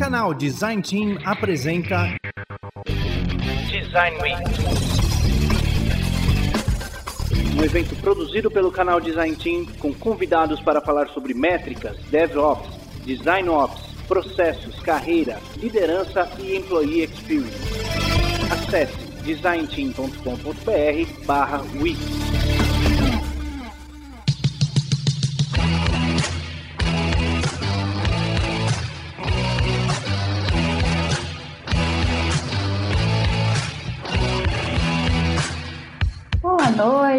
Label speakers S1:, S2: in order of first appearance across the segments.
S1: Canal Design Team apresenta Design Week. Um evento produzido pelo canal Design Team com convidados para falar sobre métricas, DevOps, Design Ops, processos, carreira, liderança e employee experience. Acesse designteam.com.br/week.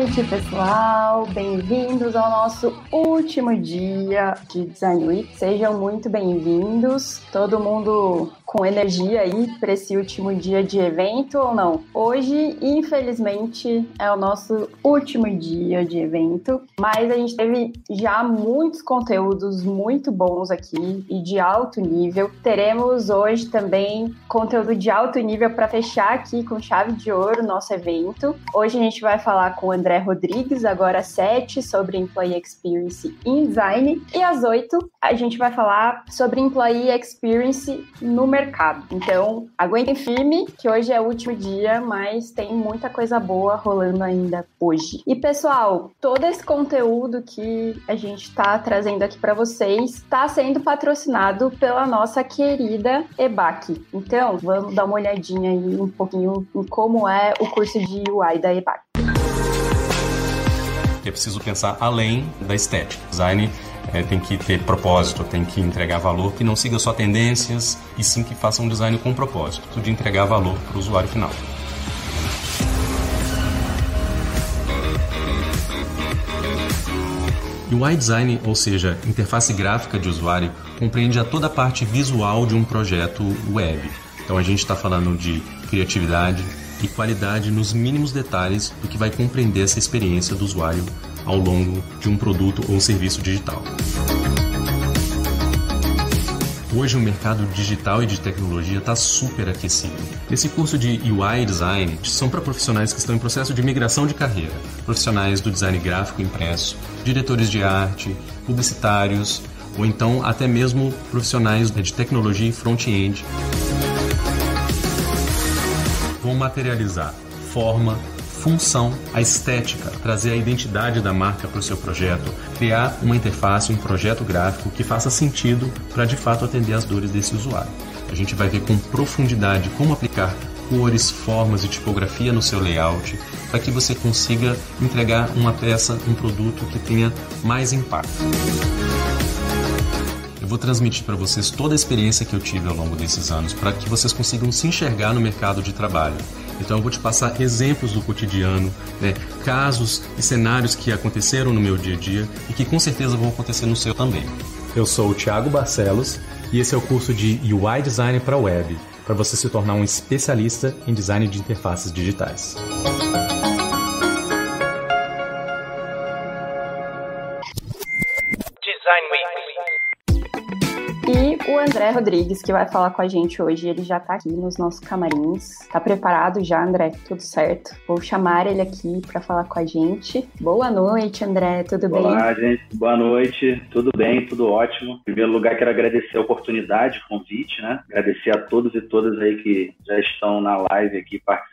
S2: noite, pessoal. Bem-vindos ao nosso último dia de Design Week. Sejam muito bem-vindos. Todo mundo com energia aí para esse último dia de evento ou não? Hoje, infelizmente, é o nosso último dia de evento, mas a gente teve já muitos conteúdos muito bons aqui e de alto nível. Teremos hoje também conteúdo de alto nível para fechar aqui com chave de ouro o nosso evento. Hoje a gente vai falar com o André Rodrigues, agora às 7, sobre Employee Experience in Design, e às 8 a gente vai falar sobre Employee Experience no mercado. Então, aguentem firme, que hoje é o último dia, mas tem muita coisa boa rolando ainda hoje. E pessoal, todo esse conteúdo que a gente está trazendo aqui para vocês está sendo patrocinado pela nossa querida EBAC. Então, vamos dar uma olhadinha aí um pouquinho em como é o curso de UI da EBAC.
S3: É preciso pensar além da estética. Design é, tem que ter propósito, tem que entregar valor, que não siga só tendências e sim que faça um design com propósito, de entregar valor para o usuário final. UI design, ou seja, interface gráfica de usuário, compreende a toda a parte visual de um projeto web. Então a gente está falando de criatividade e qualidade nos mínimos detalhes do que vai compreender essa experiência do usuário ao longo de um produto ou serviço digital. Hoje o mercado digital e de tecnologia está super aquecido. Esse curso de UI Design são para profissionais que estão em processo de migração de carreira, profissionais do design gráfico impresso, diretores de arte, publicitários, ou então até mesmo profissionais de tecnologia e front-end. Vão materializar forma, função, a estética, trazer a identidade da marca para o seu projeto, criar uma interface, um projeto gráfico que faça sentido para de fato atender as dores desse usuário. A gente vai ver com profundidade como aplicar cores, formas e tipografia no seu layout para que você consiga entregar uma peça, um produto que tenha mais impacto vou transmitir para vocês toda a experiência que eu tive ao longo desses anos, para que vocês consigam se enxergar no mercado de trabalho. Então eu vou te passar exemplos do cotidiano, né, casos e cenários que aconteceram no meu dia a dia e que com certeza vão acontecer no seu também.
S4: Eu sou o Thiago Barcelos e esse é o curso de UI Design para Web, para você se tornar um especialista em design de interfaces digitais.
S2: André Rodrigues, que vai falar com a gente hoje. Ele já tá aqui nos nossos camarins. Tá preparado já, André? Tudo certo? Vou chamar ele aqui para falar com a gente. Boa noite, André. Tudo
S5: Olá,
S2: bem?
S5: Olá, gente. Boa noite. Tudo bem? Tudo ótimo. Em primeiro lugar, quero agradecer a oportunidade, o convite, né? Agradecer a todos e todas aí que já estão na live aqui participando.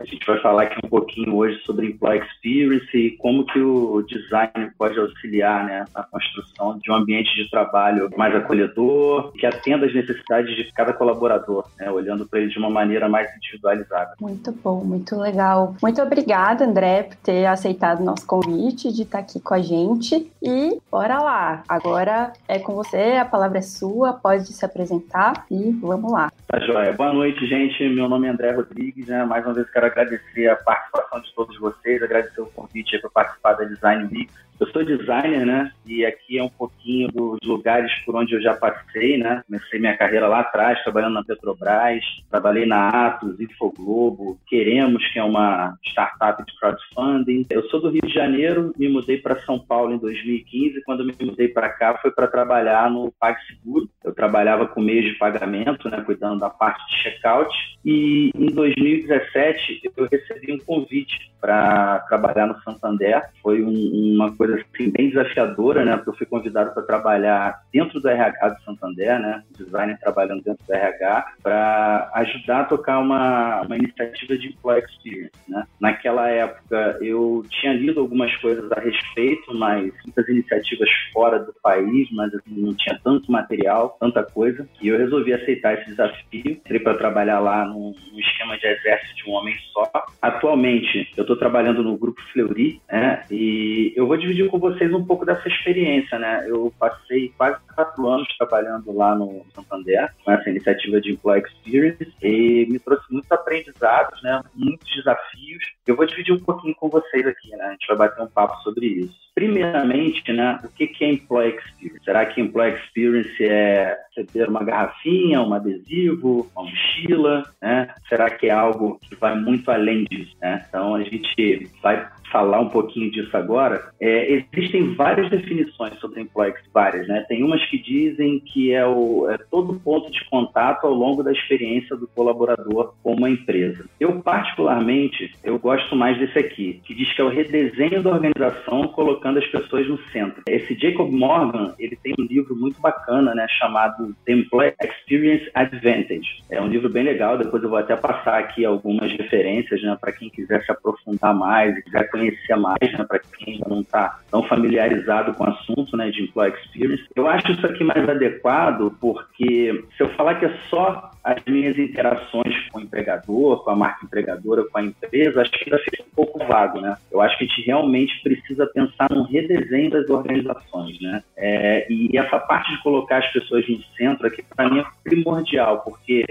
S5: A gente vai falar aqui um pouquinho hoje sobre Employee Experience e como que o design pode auxiliar, né, na construção de um ambiente de trabalho mais acolhedor, que atenda às necessidades de cada colaborador, né, olhando para ele de uma maneira mais individualizada.
S2: Muito bom, muito legal. Muito obrigada, André, por ter aceitado o nosso convite de estar aqui com a gente. E bora lá! Agora é com você, a palavra é sua, pode se apresentar e vamos lá.
S5: Tá joia. Boa noite, gente. Meu nome é André Rodrigues, né? Mais uma vez quero agradecer a participação de todos vocês, agradecer o convite para participar da Design Week. Eu sou designer, né? E aqui é um pouquinho dos lugares por onde eu já passei, né? Comecei minha carreira lá atrás, trabalhando na Petrobras, trabalhei na Atos, Infoglobo, Queremos, que é uma startup de crowdfunding. Eu sou do Rio de Janeiro, me mudei para São Paulo em 2015. Quando me mudei para cá, foi para trabalhar no PagSeguro. Eu trabalhava com meios de pagamento, né? Cuidando da parte de checkout. E em 2017, eu recebi um convite para trabalhar no Santander. Foi um, uma coisa assim, bem desafiadora, né? Porque eu fui convidado para trabalhar dentro do RH do Santander, né? Designer trabalhando dentro do RH, para ajudar a tocar uma, uma iniciativa de employee experience, né? Naquela época eu tinha lido algumas coisas a respeito, mas muitas iniciativas fora do país, mas assim, não tinha tanto material, tanta coisa, e eu resolvi aceitar esse desafio. Entrei para trabalhar lá num, num esquema de exército de um homem só. Atualmente, eu estou trabalhando no Grupo Fleury, né? E eu vou dividir com vocês um pouco dessa experiência, né? Eu passei quase quatro anos trabalhando lá no Santander, com essa iniciativa de Employee Experience, e me trouxe muitos aprendizados, né? Muitos desafios. Eu vou dividir um pouquinho com vocês aqui, né? A gente vai bater um papo sobre isso. Primeiramente, né, o que é Employee Experience? Será que Employee Experience é receber uma garrafinha, um adesivo, uma mochila? Né? Será que é algo que vai muito além disso? Né? Então, a gente vai falar um pouquinho disso agora, é, existem várias definições sobre employee várias, né? Tem umas que dizem que é, o, é todo ponto de contato ao longo da experiência do colaborador com uma empresa. Eu, particularmente, eu gosto mais desse aqui, que diz que é o redesenho da organização colocando as pessoas no centro. Esse Jacob Morgan, ele tem um livro muito bacana, né, chamado The Employee Experience Advantage. É um livro bem legal, depois eu vou até passar aqui algumas referências, né, para quem quiser se aprofundar mais e quiser conhecer mais, né, para quem não está tão familiarizado com o assunto né, de Employee Experience. Eu acho isso aqui mais adequado porque se eu falar que é só as minhas interações com o empregador, com a marca empregadora, com a empresa, acho que ainda fica um pouco vago, né? Eu acho que a gente realmente precisa pensar num redesenho das organizações, né? É, e essa parte de colocar as pessoas no centro aqui, para mim, é primordial, porque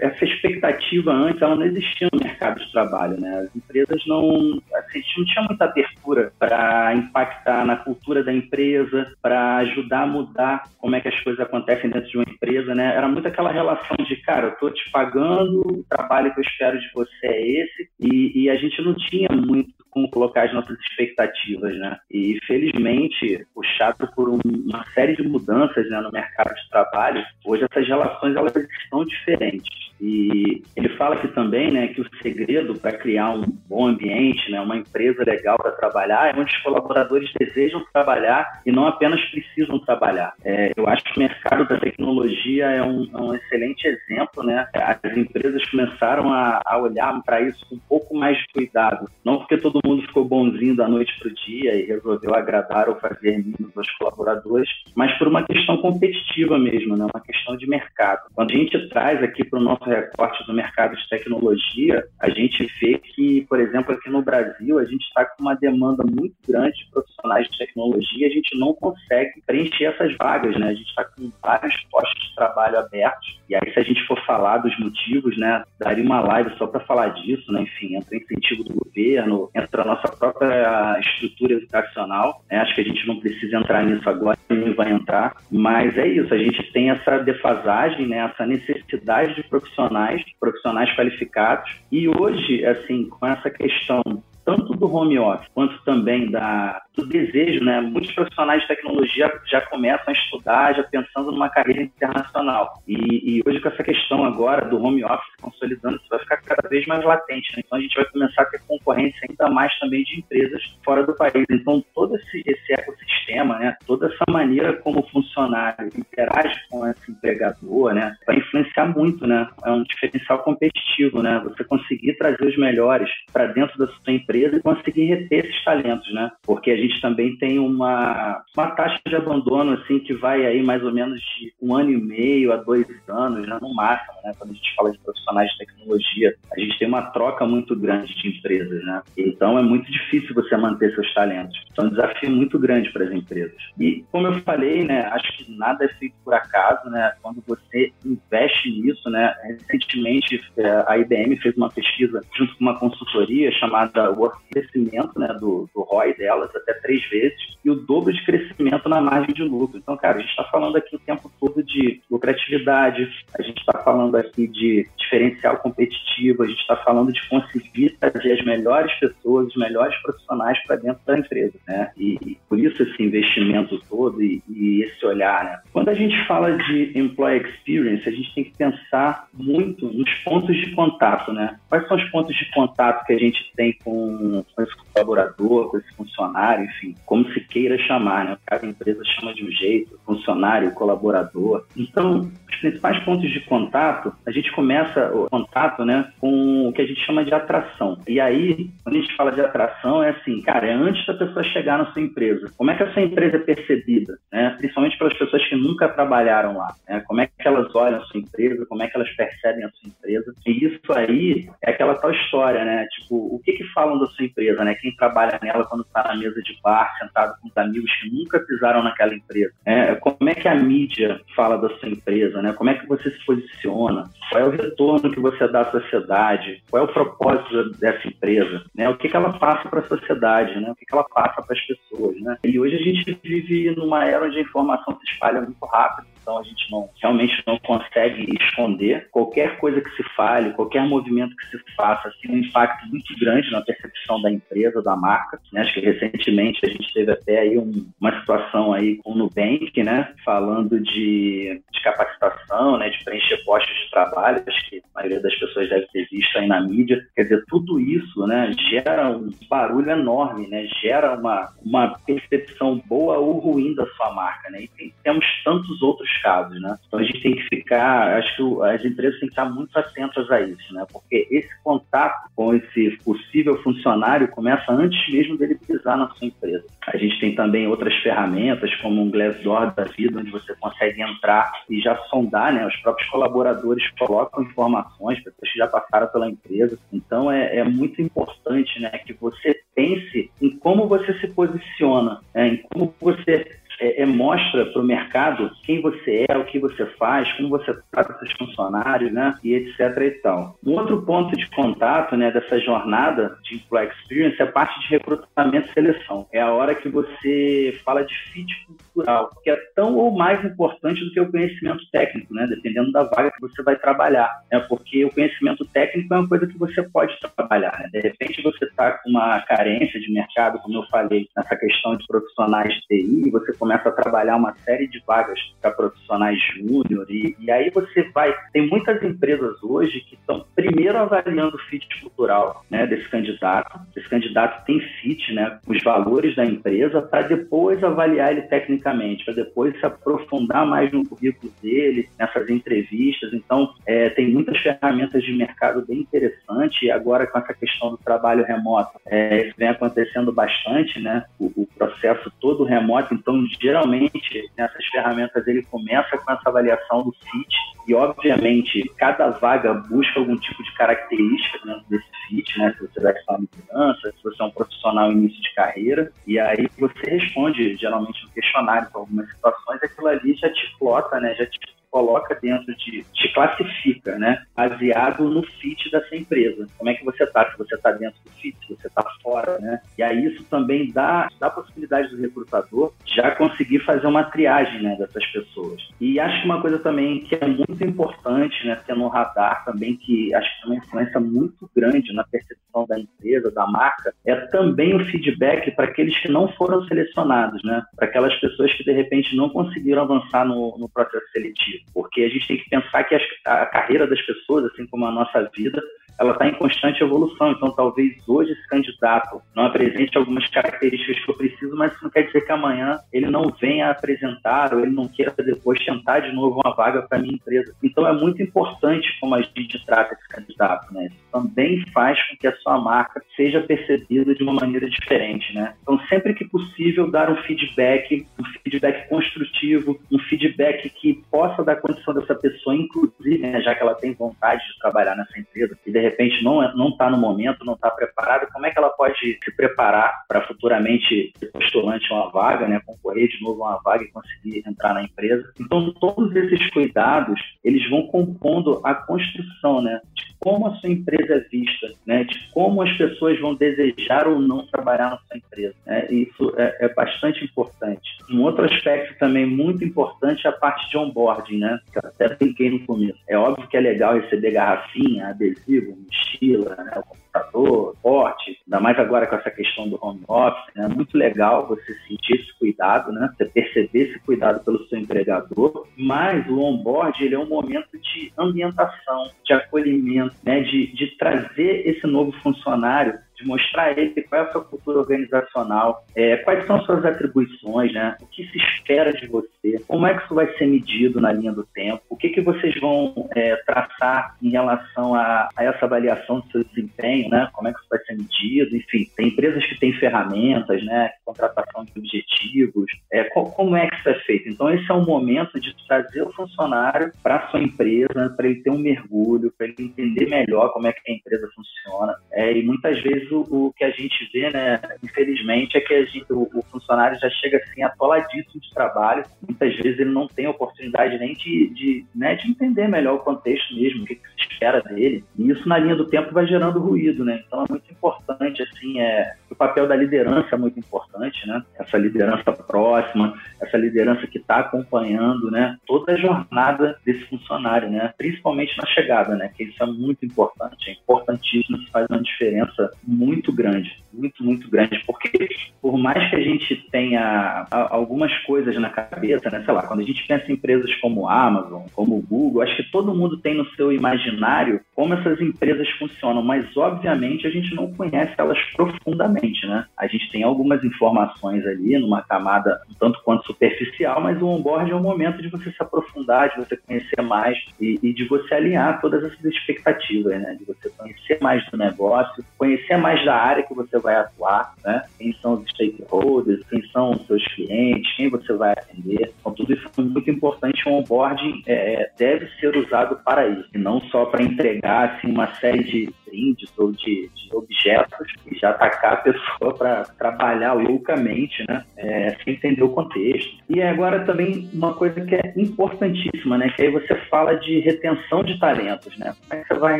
S5: essa expectativa antes, ela não existia no mercado de trabalho, né? As empresas não, assim, a gente não tinha muita abertura para impactar na cultura da empresa, para ajudar a mudar como é que as coisas acontecem dentro de uma empresa, né? Era muito aquela relação de, cara, cara, eu tô te pagando, o trabalho que eu espero de você é esse, e, e a gente não tinha muito como colocar as nossas expectativas, né? E felizmente, puxado por um, uma série de mudanças né, no mercado de trabalho, hoje essas relações elas estão diferentes. E ele fala aqui também, né, que o segredo para criar um bom ambiente, né, uma empresa legal para trabalhar, é onde os colaboradores desejam trabalhar e não apenas precisam trabalhar. É, eu acho que o mercado da tecnologia é um, é um excelente exemplo, né? As empresas começaram a, a olhar para isso com um pouco mais de cuidado, não porque todo mundo ficou bonzinho da noite para o dia e resolveu agradar ou fazer mimos aos colaboradores, mas por uma questão competitiva mesmo, né? uma questão de mercado. Quando a gente traz aqui para o nosso recorte do mercado de tecnologia, a gente vê que, por exemplo, aqui no Brasil, a gente está com uma demanda muito grande de profissionais de tecnologia, a gente não consegue preencher essas vagas, né? A gente está com vários postos de trabalho abertos, e aí se a gente for falar dos motivos, né, daria uma live só para falar disso, né? Enfim, entra incentivo do governo, entra para a nossa própria estrutura educacional. Né? Acho que a gente não precisa entrar nisso agora, nem vai entrar, mas é isso, a gente tem essa defasagem, né? essa necessidade de profissionais, profissionais qualificados, e hoje, assim, com essa questão tanto do home office quanto também da, do desejo, né? Muitos profissionais de tecnologia já começam a estudar, já pensando numa carreira internacional. E, e hoje, com essa questão agora do home office consolidando, isso vai ficar cada vez mais latente. Né? Então, a gente vai começar a ter concorrência ainda mais também de empresas fora do país. Então, todo esse, esse ecossistema, né? Toda essa maneira como o funcionário interage com esse empregador, né? Vai influenciar muito, né? É um diferencial competitivo, né? Você conseguir trazer os melhores para dentro da sua empresa e conseguir reter esses talentos, né? Porque a gente também tem uma, uma taxa de abandono, assim, que vai aí mais ou menos de um ano e meio a dois anos, né? no máximo, né? Quando a gente fala de profissionais de tecnologia, a gente tem uma troca muito grande de empresas, né? Então é muito difícil você manter seus talentos. Então é um desafio muito grande para as empresas. E como eu falei, né? Acho que nada é feito por acaso, né? Quando você investe nisso, né? Recentemente é, a IBM fez uma pesquisa junto com uma consultoria chamada crescimento né, do, do ROI delas, até três vezes e o dobro de crescimento na margem de lucro. Então, cara, a gente está falando aqui o tempo todo de lucratividade, a gente está falando aqui de diferencial competitivo, a gente está falando de conseguir trazer as melhores pessoas, os melhores profissionais para dentro da empresa, né? E, e, por isso esse investimento todo e, e esse olhar, né? Quando a gente fala de employee experience, a gente tem que pensar muito nos pontos de contato, né? Quais são os pontos de contato que a gente tem com, com esse colaborador, com esse funcionário, enfim, como se queira chamar, né? Cada empresa chama de um jeito, funcionário, colaborador. Então, os principais pontos de contato, a gente começa o contato, né, com o que a gente chama de atração. E aí, quando a gente fala de atração, é assim, cara, é antes da pessoa chegar na sua empresa. Como é que a sua empresa é percebida, né? Principalmente pelas pessoas que nunca trabalharam lá, né? Como é que elas olham a sua empresa, como é que elas percebem a sua empresa. E isso aí é aquela tal história, né? Tipo, o que que falam da sua empresa, né? Quem trabalha nela quando está na mesa de bar, sentado com os amigos que nunca pisaram naquela empresa. É, como é que a mídia fala da sua empresa, né? Como é que você se posiciona? Qual é o retorno que você dá à sociedade? Qual é o propósito dessa empresa? Né? O que, que ela passa para a sociedade? Né? O que, que ela passa para as pessoas? Né? E hoje a gente vive numa era onde a informação se espalha muito rápido então a gente não realmente não consegue esconder qualquer coisa que se fale, qualquer movimento que se faça, tem um impacto muito grande na percepção da empresa, da marca. Né? Acho que recentemente a gente teve até aí um, uma situação aí com o Nubank, né, falando de, de capacitação, né, de preencher postos de trabalho. Acho que a maioria das pessoas deve ter visto aí na mídia. Quer dizer, tudo isso, né, gera um barulho enorme, né, gera uma uma percepção boa ou ruim da sua marca, né. E tem, temos tantos outros casos, né? Então a gente tem que ficar, acho que as empresas têm que estar muito atentas a isso, né? Porque esse contato com esse possível funcionário começa antes mesmo dele pisar na sua empresa. A gente tem também outras ferramentas, como um Glassdoor da vida, onde você consegue entrar e já sondar, né? Os próprios colaboradores colocam informações, pessoas que já passaram pela empresa. Então é, é muito importante, né? Que você pense em como você se posiciona, né? em como você é, é, mostra para o mercado quem você é, o que você faz, como você trata seus funcionários, né? E etc e tal. Um outro ponto de contato, né, dessa jornada de employee experience é a parte de recrutamento e seleção. É a hora que você fala de fit cultural, que é tão ou mais importante do que o conhecimento técnico, né? Dependendo da vaga que você vai trabalhar, né? Porque o conhecimento técnico é uma coisa que você pode trabalhar, né? De repente você está com uma carência de mercado, como eu falei, nessa questão de profissionais de TI, você começa a trabalhar uma série de vagas para profissionais júnior e, e, aí você vai. Tem muitas empresas hoje que estão primeiro avaliando o fit cultural né, desse candidato. Esse candidato tem fit, né, os valores da empresa, para depois avaliar ele tecnicamente, para depois se aprofundar mais no currículo dele, nessas entrevistas. Então, é, tem muitas ferramentas de mercado bem interessantes e agora com essa questão do trabalho remoto, é, isso vem acontecendo bastante, né? O, o processo todo remoto, então geralmente nessas ferramentas ele começa com essa avaliação do fit e obviamente cada vaga busca algum tipo de característica dentro desse fit, né? Se você vai estar uma mudança, se você é um profissional início de carreira e aí você responde geralmente no questionário para algumas situações, aquilo ali já te plota, né? Já te coloca dentro de, te classifica, né? Baseado no fit dessa empresa. Como é que você está? Se você está dentro do fit, se você está fora, né? E aí isso também dá, dá a possibilidade do recrutador já conseguir fazer uma triagem, né, dessas pessoas. E acho que uma coisa também que é muito importante, né, ter no radar também, que acho que tem uma influência muito grande na percepção da empresa, da marca, é também o feedback para aqueles que não foram selecionados, né? Para aquelas pessoas que de repente não conseguiram avançar no, no processo seletivo porque a gente tem que pensar que a carreira das pessoas, assim como a nossa vida, ela está em constante evolução. Então, talvez hoje esse candidato não apresente algumas características que eu preciso, mas isso não quer dizer que amanhã ele não venha apresentar ou ele não queira depois tentar de novo uma vaga para minha empresa. Então, é muito importante como a gente trata esse candidato, né? Isso também faz com que a sua marca seja percebida de uma maneira diferente, né? Então, sempre que possível, dar um feedback, um feedback construtivo, um feedback que possa dar condição dessa pessoa, inclusive, né, já que ela tem vontade de trabalhar nessa empresa, e de repente não está no momento, não está preparada, como é que ela pode se preparar para futuramente ser postulante a uma vaga, né, concorrer de novo a uma vaga e conseguir entrar na empresa? Então todos esses cuidados eles vão compondo a construção, né, de como a sua empresa é vista, né, de como as pessoas vão desejar ou não trabalhar na sua empresa. Né? Isso é, é bastante importante. Um outro aspecto também muito importante é a parte de onboarding, né? Que eu até brinquei no começo. É óbvio que é legal receber garrafinha, adesivo, mochila, né? computador, porte, ainda mais agora com essa questão do home office, né? é muito legal você sentir esse cuidado, né? Você perceber esse cuidado pelo seu empregador, mas o onboard ele é um momento de ambientação, de acolhimento, né? de, de trazer esse novo funcionário de mostrar a ele qual é a sua cultura organizacional, é, quais são suas atribuições, né? o que se espera de você, como é que isso vai ser medido na linha do tempo, o que, que vocês vão é, traçar em relação a, a, essa avaliação do seu desempenho, né? como é que isso vai ser medido, enfim, tem empresas que têm ferramentas, né? contratação de objetivos, é, qual, como é que isso é feito. Então, esse é um momento de trazer o funcionário para a sua empresa, para ele ter um mergulho, para ele entender melhor como é que a empresa funciona. É, e muitas vezes o, o, que a gente vê, né, infelizmente, é que a gente, o, o, funcionário já chega assim atoladíssimo de trabalho. Muitas vezes ele não tem oportunidade nem de, de, né, de entender melhor o contexto mesmo, o que, que, se espera dele. E isso na linha do tempo vai gerando ruído, né? Então é muito importante, assim, é, o papel da liderança é muito importante, né? Essa liderança próxima, essa liderança que está acompanhando, né? Toda a jornada desse funcionário, né? Principalmente na chegada, né? Que isso é muito importante, é importantíssimo, isso faz uma diferença muito grande, muito, muito grande, porque por mais que a gente tenha algumas coisas na cabeça, né, sei lá, quando a gente pensa em empresas como Amazon, como Google, acho que todo mundo tem no seu imaginário como essas empresas funcionam, mas obviamente a gente não conhece elas profundamente, né? A gente tem algumas informações ali numa camada um tanto quanto superficial, mas o onboard é um momento de você se aprofundar, de você conhecer mais e, e de você alinhar todas essas expectativas, né? De você conhecer mais do negócio, conhecer mais da área que você vai atuar, né? Quem são os stakeholders, quem são os seus clientes, quem você vai atender. Então, tudo isso é muito importante. O onboarding é, deve ser usado para isso, e não só para entregar assim, uma série de brindes ou de, de objetos e já atacar a pessoa para trabalhar loucamente, né? É, sem entender o contexto. E agora também uma coisa que é importantíssima, né? Que aí você fala de retenção de talentos, né? Como é que você vai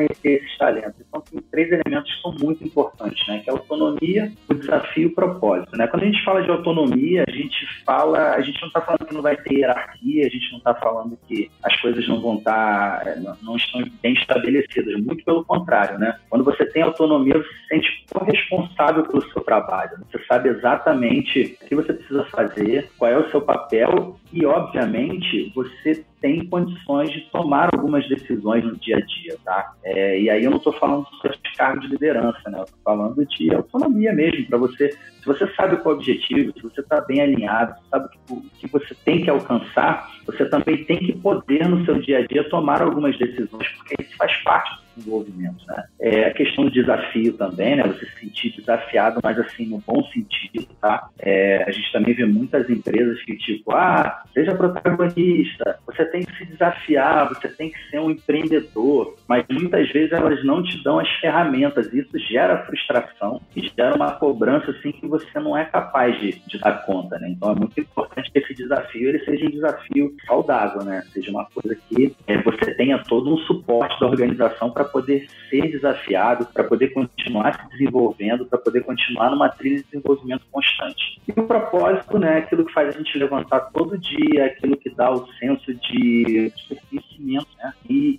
S5: reter esses talentos? Então, tem três elementos que são muito importantes, né? Que é a autonomia, o desafio e o propósito, né? Quando a gente fala de autonomia, a gente fala, a gente não está falando que não vai ter hierarquia, a gente não está falando que as coisas não vão estar, tá, não, não estão bem estabelecidas, muito pelo contrário, né? Quando você tem autonomia, você se sente corresponsável pelo seu trabalho. Você sabe exatamente o que você precisa fazer, qual é o seu papel e, obviamente, você tem condições de tomar algumas decisões no dia a dia, tá? É, e aí eu não estou falando de cargo de liderança, né? Eu estou falando de autonomia mesmo, para você, se você sabe qual é o objetivo, se você está bem alinhado, sabe o que você tem que alcançar, você também tem que poder no seu dia a dia tomar algumas decisões, porque isso faz parte desenvolvimento. Né? É a questão do desafio também, né? Você se sentir desafiado, mas assim, no bom sentido, tá? É, a gente também vê muitas empresas que, tipo, ah, seja protagonista, você tem que se desafiar, você tem que ser um empreendedor, mas muitas vezes elas não te dão as ferramentas. Isso gera frustração e gera uma cobrança assim que você não é capaz de, de dar conta, né? Então é muito importante que esse desafio ele seja um desafio saudável, né? Seja uma coisa que é, você tenha todo um suporte da organização para poder ser desafiado, para poder continuar se desenvolvendo, para poder continuar numa trilha de desenvolvimento constante. E o propósito, né, aquilo que faz a gente levantar todo dia, aquilo que dá o senso de?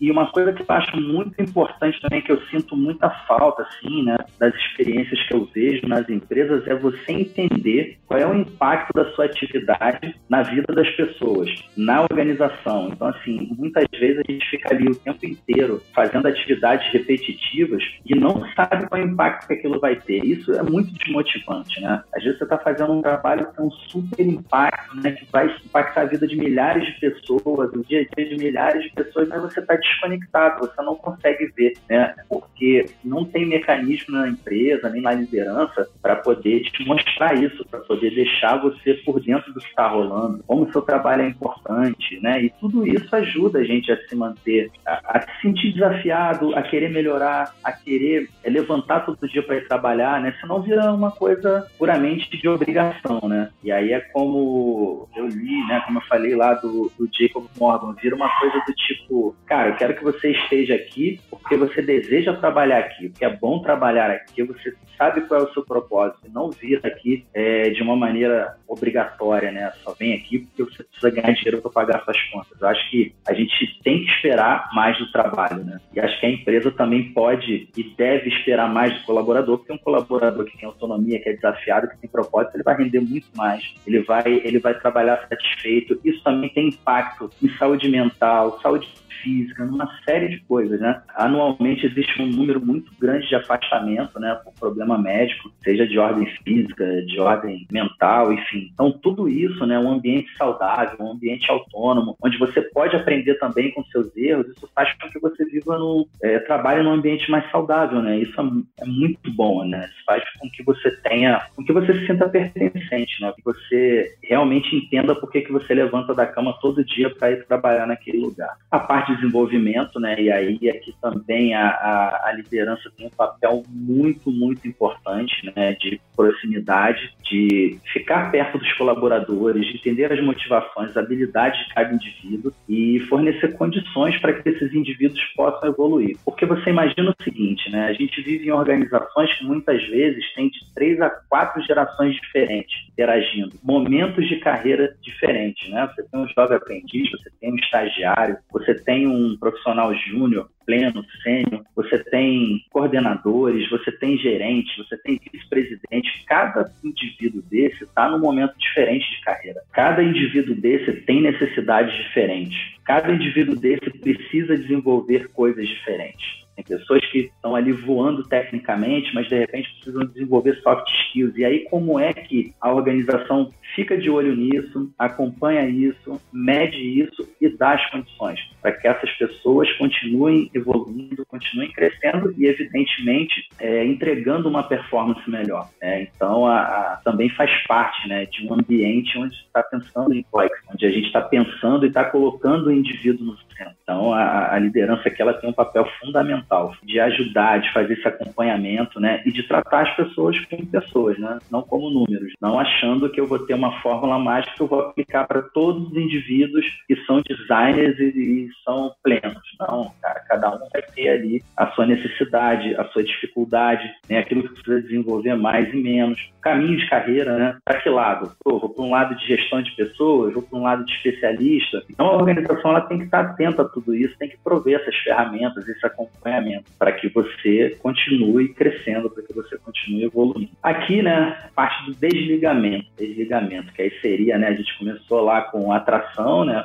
S5: E, uma coisa que eu acho muito importante também, que eu sinto muita falta, assim, né, das experiências que eu vejo nas empresas, é você entender qual é o impacto da sua atividade na vida das pessoas, na organização. Então, assim, muitas vezes a gente fica ali o tempo inteiro fazendo atividades repetitivas e não sabe qual é o impacto que aquilo vai ter. Isso é muito desmotivante, né? Às vezes você está fazendo um trabalho que tem um super impacto, né? Que vai impactar a vida de milhares de pessoas, o dia a dia de milhares de pessoas, mas você está desconectado, você não consegue ver, né? Porque não tem mecanismo na empresa, nem na liderança, para poder te mostrar isso, para poder deixar você por dentro do que está rolando, como o seu trabalho é importante, né? E tudo isso ajuda a gente a se manter, a, a se sentir desafiado, a querer melhorar, a querer levantar todo dia para ir trabalhar, né? Senão vira uma coisa puramente de obrigação, né? E aí é como eu li, né? Como eu falei lá do, do Jacob Morgan, vira uma coisa do tipo, cara, eu quero que você esteja aqui porque você deseja trabalhar aqui, porque é bom trabalhar aqui, você sabe qual é o seu propósito, não vir aqui é, de uma maneira obrigatória, né? Só vem aqui porque você precisa ganhar dinheiro para pagar suas contas. Eu acho que a gente tem que esperar mais do trabalho, né? E acho que a empresa também pode e deve esperar mais do colaborador, porque um colaborador que tem autonomia, que é desafiado, que tem propósito, ele vai render muito mais, ele vai, ele vai trabalhar satisfeito. Isso também tem impacto em saúde mental, saúde física, numa série de coisas, né? Anualmente existe um número muito grande de afastamento, né, por problema médico, seja de ordem física, de ordem mental, enfim. Então tudo isso, né, um ambiente saudável, um ambiente autônomo, onde você pode aprender também com seus erros, isso faz com que você viva no é, trabalhe num ambiente mais saudável, né? Isso é, é, muito bom, né? Isso faz com que você tenha, com que você se sinta pertencente, né? Que você realmente entenda por que que você levanta da cama todo dia para ir trabalhar naquele lugar. A parte de desenvolvimento, né? E aí aqui também a, a, a, liderança tem um papel muito, muito importante, né? De proximidade, de ficar perto dos colaboradores, de entender as motivações, as habilidades de cada indivíduo e fornecer condições para que esses indivíduos possam evoluir. Porque você imagina o seguinte, né? A gente vive em organizações que muitas vezes têm de três a quatro gerações diferentes interagindo, momentos de carreira diferentes, né? Você tem um jovem aprendiz, você tem um estagiário, você tem tem um profissional júnior, pleno, sênior, você tem coordenadores, você tem gerentes, você tem vice-presidente. Cada indivíduo desse está num momento diferente de carreira. Cada indivíduo desse tem necessidades diferentes. Cada indivíduo desse precisa desenvolver coisas diferentes. Tem pessoas que estão ali voando tecnicamente, mas de repente precisam desenvolver soft skills. E aí, como é que a organização fica de olho nisso, acompanha isso, mede isso e dá as condições para que essas pessoas continuem evoluindo, continuem crescendo e, evidentemente, é, entregando uma performance melhor. Né? Então, a, a, também faz parte né, de um ambiente onde está pensando em employee, onde a gente está pensando e está colocando o indivíduo no Então, a, a liderança aqui ela tem um papel fundamental de ajudar, de fazer esse acompanhamento, né? E de tratar as pessoas como pessoas, né? Não como números. Não achando que eu vou ter uma fórmula mágica que eu vou aplicar para todos os indivíduos que são designers e, e são plenos. Não, cara, cada um vai ter ali a sua necessidade, a sua dificuldade, né? Aquilo que precisa desenvolver mais e menos. Caminho de carreira, né? Para que lado? Pô, vou para um lado de gestão de pessoas, vou para um lado de especialista. Então a organização ela tem que estar atenta a tudo isso, tem que prover essas ferramentas, esse acompanhamento para que você continue crescendo, para que você continue evoluindo. Aqui, né, parte do desligamento, desligamento, que aí seria, né, a gente começou lá com atração, né,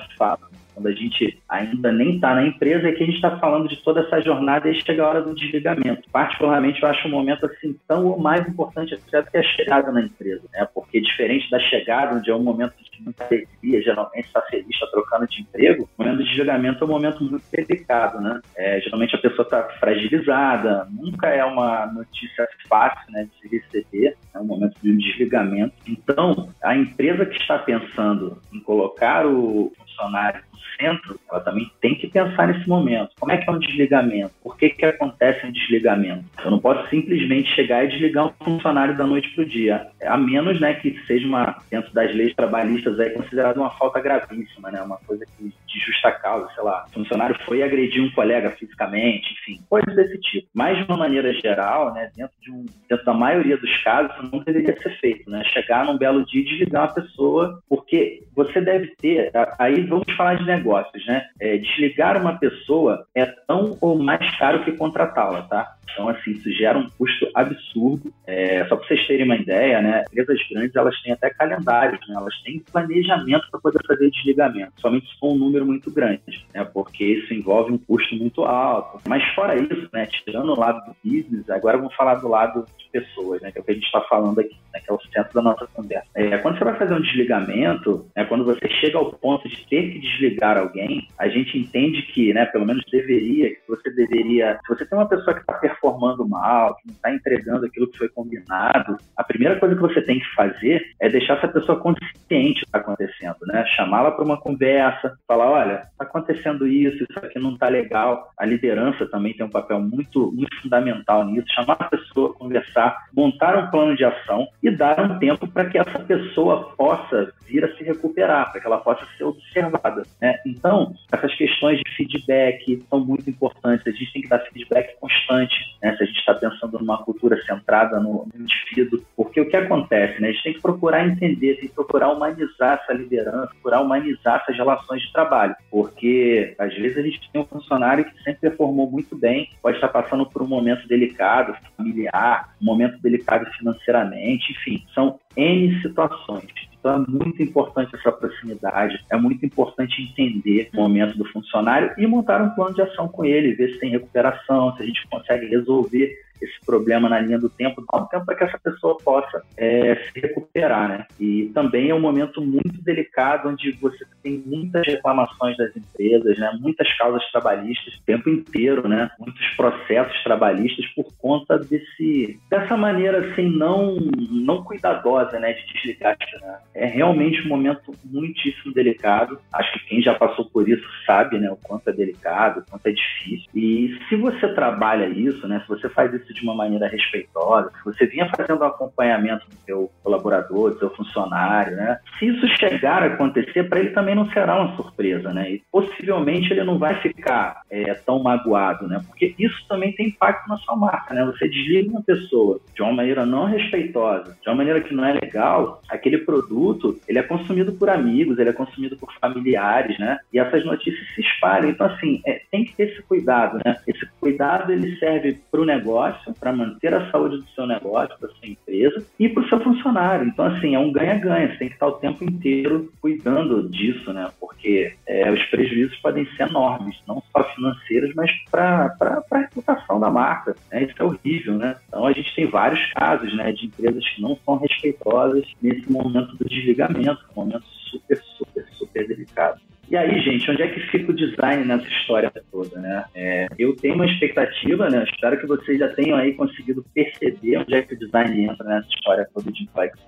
S5: quando a gente ainda nem está na empresa, é que a gente está falando de toda essa jornada e chega a hora do desligamento. Particularmente, eu acho um momento assim tão ou mais importante até que a chegada na empresa, né? Porque diferente da chegada, onde é um momento de muita alegria, geralmente está feliz, está trocando de emprego, o momento do desligamento é um momento muito delicado, né? É, geralmente a pessoa está fragilizada, nunca é uma notícia fácil, né, de se receber, é um momento de desligamento. Então, a empresa que está pensando em colocar o funcionário centro, ela também tem que pensar nesse momento. Como é que é um desligamento? Por que, que acontece um desligamento? Eu não posso simplesmente chegar e desligar um funcionário da noite para o dia, a menos né, que seja uma, dentro das leis trabalhistas, é considerado uma falta gravíssima, né, uma coisa que, de justa causa, sei lá, o funcionário foi agredir um colega fisicamente, enfim, coisas desse tipo. Mas, de uma maneira geral, né, dentro, de um, dentro da maioria dos casos, não deveria ser feito. Né? Chegar num belo dia e desligar uma pessoa, porque você deve ter, aí vamos falar de negócios, né? É, desligar uma pessoa é tão ou mais caro que contratá-la, tá? Então, assim, isso gera um custo absurdo. É, só para vocês terem uma ideia, né? Empresas grandes, elas têm até calendários, né? Elas têm planejamento para poder fazer desligamento, somente se for um número muito grande, né? Porque isso envolve um custo muito alto. Mas fora isso, né? Tirando o lado do business, agora vamos falar do lado de pessoas, né? Que é o que a gente está falando aqui, né? Que é o centro da nossa conversa. É, quando você vai fazer um desligamento, né? Quando você chega ao ponto de ter que desligar alguém, a gente entende que, né? Pelo menos deveria, que você deveria... Se você tem uma pessoa que está performando mal, que não está entregando aquilo que foi combinado, a primeira coisa que você tem que fazer é deixar essa pessoa consciente do que está acontecendo, né? Chamá-la para uma conversa, falar, olha, está acontecendo isso, isso aqui não está legal. A liderança também tem um papel muito, muito fundamental nisso. Chamar a pessoa, conversar, montar um plano de ação e dar um tempo para que essa pessoa possa vir a se recuperar, para que ela possa ser observada. Né? Então, essas questões de feedback são muito importantes. A gente tem que dar feedback constante, né? se a gente está pensando numa cultura centrada no, no, indivíduo, porque o que acontece? Né? A gente tem que procurar entender, tem que procurar humanizar essa liderança, procurar humanizar essas relações de trabalho, porque às vezes a gente tem um funcionário que sempre performou muito bem, pode estar passando por um momento delicado, familiar, um momento delicado financeiramente, enfim, são N situações. Então é muito importante essa proximidade, é muito importante entender o momento do funcionário e montar um plano de ação com ele, ver se tem recuperação, se a gente consegue resolver esse problema na linha do tempo, dá um tempo para que essa pessoa possa é, se recuperar, né? E também é um momento muito delicado onde você tem muitas reclamações das empresas, né? Muitas causas trabalhistas o tempo inteiro, né? Muitos processos trabalhistas por conta desse dessa maneira assim não não cuidadosa, né? De desligar. Né? É realmente um momento muitíssimo delicado. Acho que quem já passou por isso sabe, né? O quanto é delicado, o quanto é difícil. E se você trabalha isso, né? Se você faz isso de uma maneira respeitosa, se você vinha fazendo um acompanhamento do seu colaborador, do seu funcionário, né? Se isso chegar a acontecer, para ele também não será uma surpresa, né? E possivelmente ele não vai ficar é, tão magoado, né? Porque isso também tem impacto na sua marca, né? Você desliga uma pessoa de uma maneira não respeitosa, de uma maneira que não é legal, aquele produto, ele é consumido por amigos, ele é consumido por familiares, né? E essas notícias se espalham. Então, assim, é, tem que ter esse cuidado, né? Esse cuidado, ele serve para o negócio, negócio, para manter a saúde do seu negócio, da sua empresa e para o seu funcionário. Então, assim, é um ganha-ganha. Você tem que estar o tempo inteiro cuidando disso, né? Porque é, os prejuízos podem ser enormes, não só financeiros, mas para a reputação da marca. Né? Isso é horrível, né? Então, a gente tem vários casos né, de empresas que não são respeitosas nesse momento do desligamento, um momento super, super, super delicado. E aí, gente, onde é que fica o design nessa história toda, né? É, eu tenho uma expectativa, né? Espero que vocês já tenham aí conseguido perceber onde é que o design entra nessa história toda de Inflex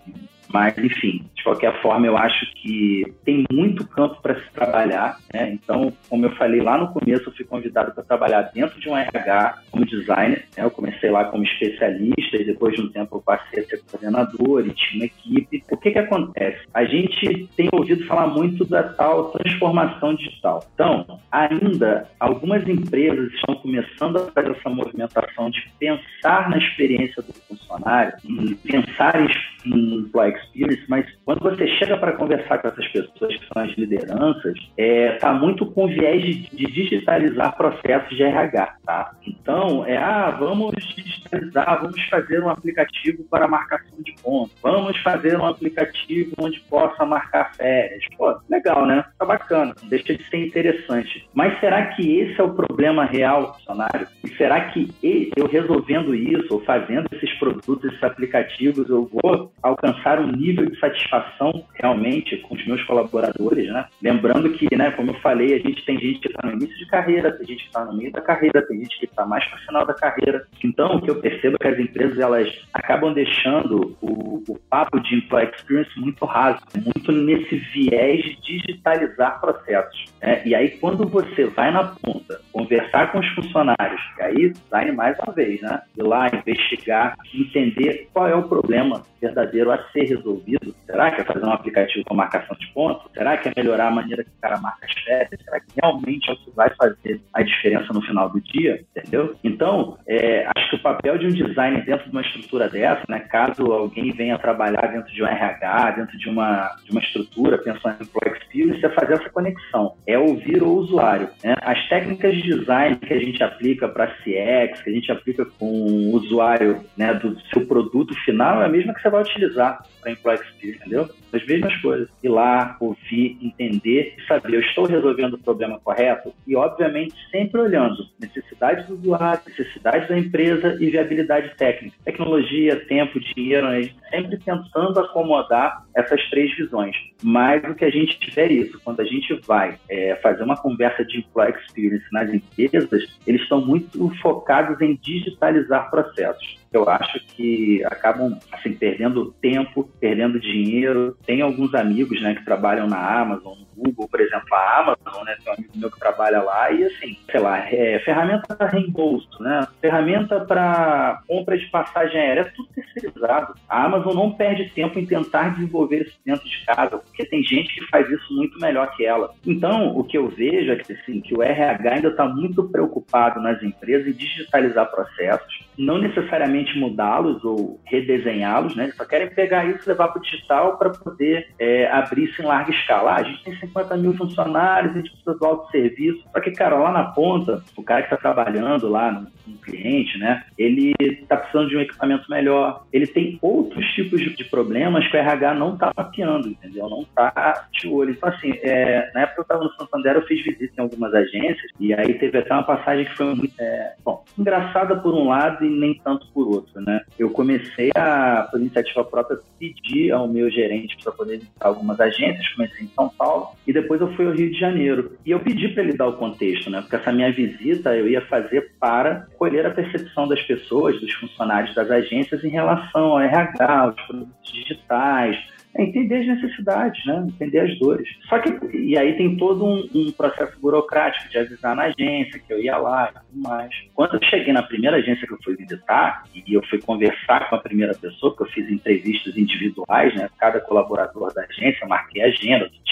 S5: mas, enfim, de qualquer forma, eu acho que tem muito campo para se trabalhar. Né? Então, como eu falei lá no começo, eu fui convidado para trabalhar dentro de um RH como designer. Né? Eu comecei lá como especialista e depois de um tempo eu passei a ser coordenador e tinha uma equipe. O que, que acontece? A gente tem ouvido falar muito da tal transformação digital. Então, ainda algumas empresas estão começando a fazer essa movimentação de pensar na experiência do funcionário, pensar em, em employee experience, mas quando você chega para conversar com essas pessoas que são as lideranças, está é, muito com viés de, de, digitalizar processos de RH, tá? Então, é, ah, vamos digitalizar, vamos fazer um aplicativo para marcação de pontos, vamos fazer um aplicativo onde possa marcar férias. Pô, legal, né? Tá bacana, deixa de ser interessante. Mas será que esse é o problema real, funcionário? E será que eu resolvendo isso, ou fazendo esses produtos, esses aplicativos, eu vou alcançar um nível de satisfação realmente com os meus colaboradores, né? Lembrando que, né, como eu falei, a gente tem gente que está no início de carreira, tem gente que está no meio da carreira, tem gente que está mais para o final da carreira. Então, o que eu percebo é que as empresas elas acabam deixando o, o papo de employee experience muito raso, muito nesse viés de digitalizar processos. Né? E aí, quando você vai na ponta, conversar com os funcionários, e aí, design mais uma vez, né? Ir lá, investigar, entender qual é o problema verdadeiro a ser resolvido? Será que é fazer um aplicativo com marcação de pontos? Será que é melhorar a maneira que o cara marca as férias? Será que realmente é o que vai fazer a diferença no final do dia? Entendeu? Então, é, acho que o papel de um designer dentro de uma estrutura dessa, né, caso alguém venha trabalhar dentro de um RH, dentro de uma, de uma estrutura, pensando em Pro Experience, é fazer essa conexão, é ouvir o usuário. Né? As técnicas de design que a gente aplica para CX, que a gente aplica com o usuário né, do seu produto final, é a mesma que você vai utilizar para Employee Experience, entendeu? As mesmas coisas. Ir lá, ouvir, entender saber, eu estou resolvendo o problema correto? E, obviamente, sempre olhando necessidades do usuário, necessidades da empresa e viabilidade técnica. Tecnologia, tempo, dinheiro, né? sempre tentando acomodar essas três visões. Mas o que a gente tiver isso, quando a gente vai é, fazer uma conversa de employee experience nas empresas, eles estão muito focados em digitalizar processos. Eu acho que acabam assim perdendo tempo, perdendo dinheiro. Tem alguns amigos, né, que trabalham na Amazon, no Google, por exemplo, a Amazon, né, tem um amigo meu que trabalha lá e assim, sei lá, é, ferramenta para reembolso, né, ferramenta para compra de passagem aérea, é tudo terceirizado. A Amazon não perde tempo em tentar desenvolver isso dentro de casa, porque tem gente que faz isso muito melhor que ela. Então, o que eu vejo é que, assim, que o RH ainda está muito preocupado nas empresas em digitalizar processos, não necessariamente mudá-los ou redesenhá-los, né? Só querem pegar isso e levar para o digital para poder é, abrir isso em larga escala. Ah, a gente tem 50 mil funcionários, a gente precisa do autosserviço. Só que, cara, lá na ponta, o cara que está trabalhando lá no, no, cliente, né? Ele está precisando de um equipamento melhor. Ele tem outros tipos de, de problemas que o RH não está mapeando, entendeu? Não está de olho. Então, assim, é, na época eu estava no Santander, eu fiz visita em algumas agências e aí teve até uma passagem que foi muito, é, bom, engraçada por um lado e nem tanto por outro, né? Eu comecei a, por iniciativa própria, pedir ao meu gerente para poder visitar algumas agências, comecei em São Paulo e depois eu fui ao Rio de Janeiro. E eu pedi para ele dar o contexto, né? Porque essa minha visita eu ia fazer para colher a percepção das pessoas, dos funcionários das agências em relação ao RH, aos produtos digitais, é entender as necessidades, né? entender as dores. Só que, e aí tem todo um, um, processo burocrático de avisar na agência que eu ia lá e tudo mais. Quando eu cheguei na primeira agência que eu fui visitar, e eu fui conversar com a primeira pessoa, que eu fiz entrevistas individuais, né? Cada colaborador da agência, marquei a agenda do time, o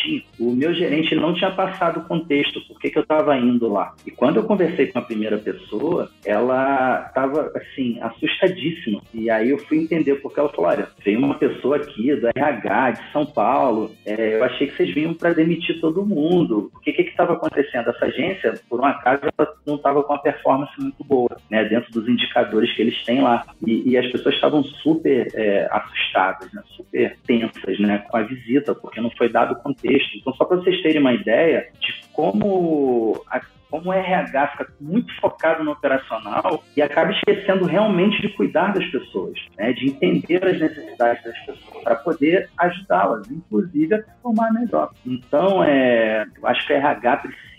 S5: meu gerente não tinha passado o contexto, por que, que eu estava indo lá. E quando eu conversei com a primeira pessoa, ela estava, assim, assustadíssima. E aí eu fui entender, porque ela falou, olha, veio uma pessoa aqui do RH, de São Paulo. É, eu achei que vocês vinham para demitir todo mundo. O que estava acontecendo? Essa agência, por um acaso, não estava com uma performance muito boa, né, dentro dos indicadores que eles têm lá. E, e as pessoas estavam super é, assustadas, né, super tensas né, com a visita, porque não foi dado o contexto. Então, só para vocês terem uma ideia de como a como o RH fica muito focado no operacional e acaba esquecendo realmente de cuidar das pessoas, né? de entender as necessidades das pessoas, para poder ajudá-las, inclusive a se formar melhor. Então, é, eu acho que o RH precisa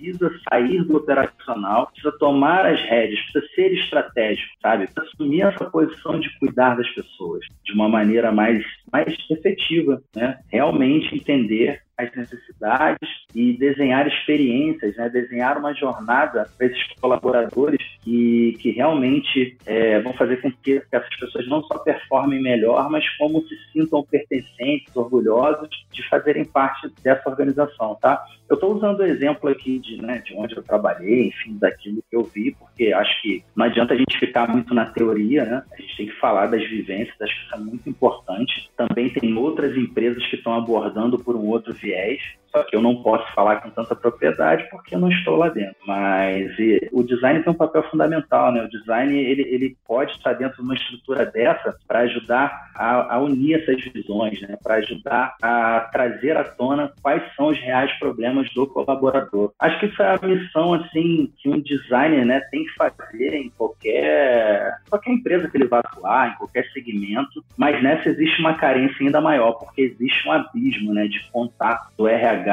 S5: sair do operacional, precisa tomar as rédeas, precisa ser estratégico, sabe? Assumir essa posição de cuidar das pessoas de uma maneira mais, mais efetiva, né? Realmente entender as necessidades e desenhar experiências, né? desenhar uma jornada para esses colaboradores que, que realmente é, vão fazer com que essas pessoas não só performem melhor, mas como se sintam pertencentes, orgulhosos de fazerem parte dessa organização, tá? Eu estou usando o exemplo aqui de, né, de onde eu trabalhei, enfim, daquilo que eu vi, porque acho que não adianta a gente ficar muito na teoria, né? A gente tem que falar das vivências, acho que isso é muito importante. Também tem outras empresas que estão abordando por um outro viés, só que eu não posso falar com tanta propriedade porque eu não estou lá dentro. Mas e, o design tem um papel fundamental, né? O design ele, ele pode estar dentro de uma estrutura dessa para ajudar a, a, unir essas visões, né? Para ajudar a trazer à tona quais são os reais problemas do colaborador. Acho que isso é a missão assim que um designer, né, tem que fazer em qualquer qualquer empresa que ele vá atuar, em qualquer segmento. Mas nessa existe uma carência ainda maior porque existe um abismo, né, de contato do RH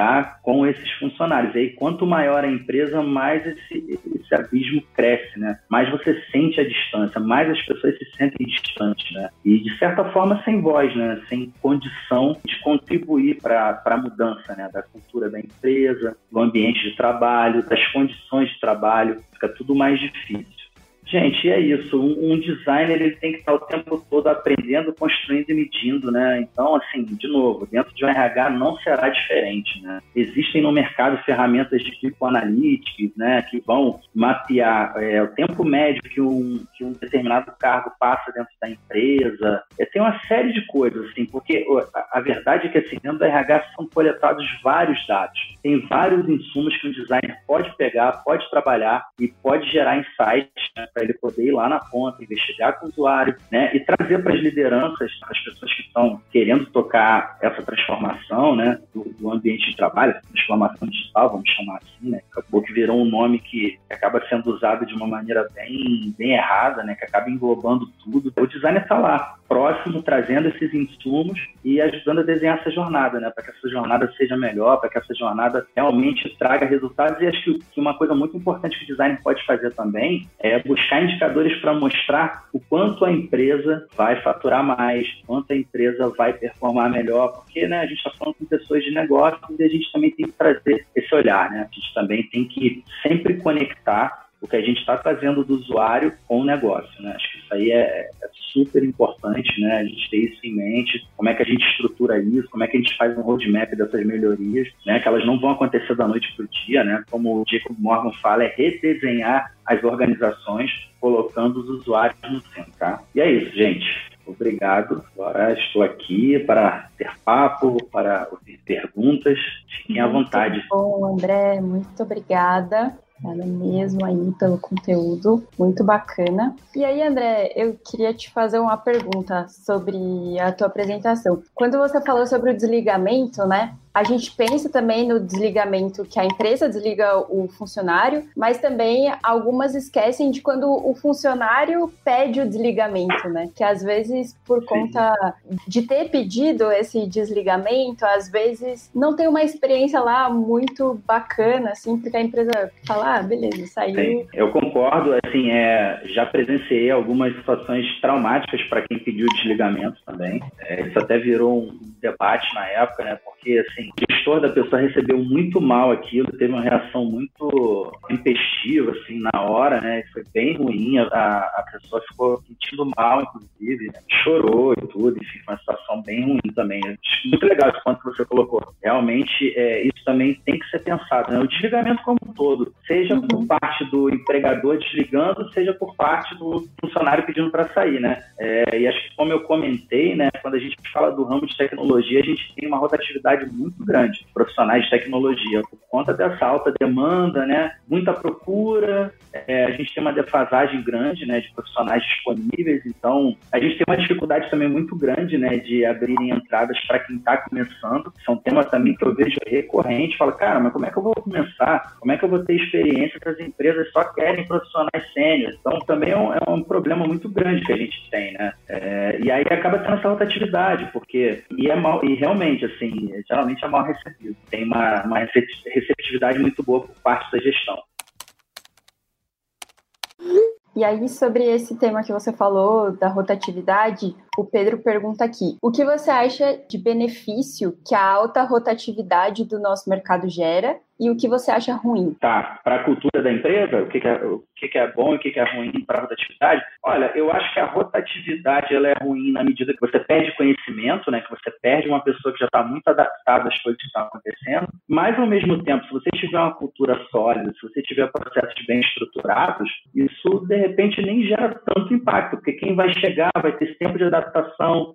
S5: Com esses funcionários. E aí, quanto maior a empresa, mais esse, esse abismo cresce, né? Mais você sente a distância, mais as pessoas se sentem distantes, né? E, de certa forma, sem voz, né? Sem condição de contribuir para a mudança, né? Da cultura da empresa, do ambiente de trabalho, das condições de trabalho. Fica tudo mais difícil. Gente, é isso. Um, um, designer ele tem que estar o tempo todo aprendendo, construindo e medindo, né? Então, assim, de novo, dentro de um RH não será diferente, né? Existem no mercado ferramentas de tipo Analytics, né, que vão mapear é, o tempo médio que um, que um determinado cargo passa dentro da empresa. É, tem uma série de coisas, assim, porque a, a verdade é que, assim, dentro da RH são coletados vários dados. Tem vários insumos que o designer pode pegar, pode trabalhar e pode gerar insights né, para ele poder ir lá na ponta, investigar com o usuário, né, e trazer para as lideranças, as pessoas que estão querendo tocar essa transformação, né, do, do ambiente de trabalho, transformação digital, vamos chamar assim, né, acabou que virou um nome que acaba sendo usado de uma maneira bem, bem errada, né, que acaba englobando tudo. O designer está lá, próximo, trazendo esses insumos e ajudando a desenhar essa jornada, né, para que essa jornada seja melhor, para que essa jornada realmente traga resultados. E acho que uma coisa muito importante que o designer pode fazer também é buscar indicadores para mostrar o quanto a empresa vai faturar mais, quanto a empresa vai performar melhor, porque né, a gente está falando com pessoas de negócio e a gente também tem que trazer esse olhar, né? A gente também tem que sempre conectar o que a gente está trazendo do usuário com o negócio, né? Acho que isso aí é, é, super importante, né? A gente ter isso em mente, como é que a gente estrutura isso, como é que a gente faz um roadmap dessas melhorias, né? Que elas não vão acontecer da noite para o dia, né? Como o Jacob Morgan fala, é redesenhar as organizações colocando os usuários no centro, tá? E é isso, gente. Obrigado. Agora estou aqui para ter papo, para ouvir perguntas. Fiquem à vontade.
S2: Bom, André, muito obrigada. Ela mesmo aí pelo conteúdo, muito bacana. E aí, André, eu queria te fazer uma pergunta sobre a tua apresentação. Quando você falou sobre o desligamento, né? A gente pensa também no desligamento que a empresa desliga o funcionário, mas também algumas esquecem de quando o funcionário pede o desligamento, né? Que às vezes, por conta de ter pedido esse desligamento, às vezes não tem uma experiência lá muito bacana, assim, porque a empresa fala, ah, beleza, saiu. Sim,
S5: eu concordo, assim, é, já presenciei algumas situações traumáticas para quem pediu desligamento também. É, isso até virou um debate na época, né? Porque, assim, assim, o gestor da pessoa recebeu muito mal aquilo, teve uma reação muito intempestiva, assim, na hora, né? Foi bem ruim, a, a pessoa ficou sentindo mal, inclusive, né? chorou e tudo, enfim, foi uma situação bem ruim também. Muito legal esse ponto que você colocou. Realmente, é, isso também tem que ser pensado, né? O desligamento como um todo, seja uhum. por parte do empregador desligando, seja por parte do funcionário pedindo para sair, né? É, e acho que, como eu comentei, né, quando a gente fala do ramo de tecnologia, a gente tem uma rotatividade muito muito grande, profissionais de tecnologia, por conta dessa alta demanda, né, muita procura, é, a gente tem uma defasagem grande, né, de profissionais disponíveis, então a gente tem uma dificuldade também muito grande, né, de abrirem entradas para quem está começando, são temas também que eu vejo recorrente, falo, cara, mas como é que eu vou começar? Como é que eu vou ter experiência que as empresas só querem profissionais sêniores? Então também é um, é um, problema muito grande que a gente tem, né, é, e aí acaba tendo essa rotatividade, porque, e é mal, e realmente, assim, geralmente é mal recebido. Tem uma, uma receptividade muito boa por parte da gestão.
S2: E aí, sobre esse tema que você falou, da rotatividade, o Pedro pergunta aqui: o que você acha de benefício que a alta rotatividade do nosso mercado gera e o que você acha ruim?
S5: Tá, para a cultura da empresa, o que, que, é, o que, que é bom e o que, que é ruim para a rotatividade? Olha, eu acho que a rotatividade ela é ruim na medida que você perde conhecimento, né? Que você perde uma pessoa que já está muito adaptada às coisas que estão acontecendo, mas ao mesmo tempo, se você tiver uma cultura sólida, se você tiver processos bem estruturados, isso de repente nem gera tanto impacto, porque quem vai chegar vai ter tempo de adaptação,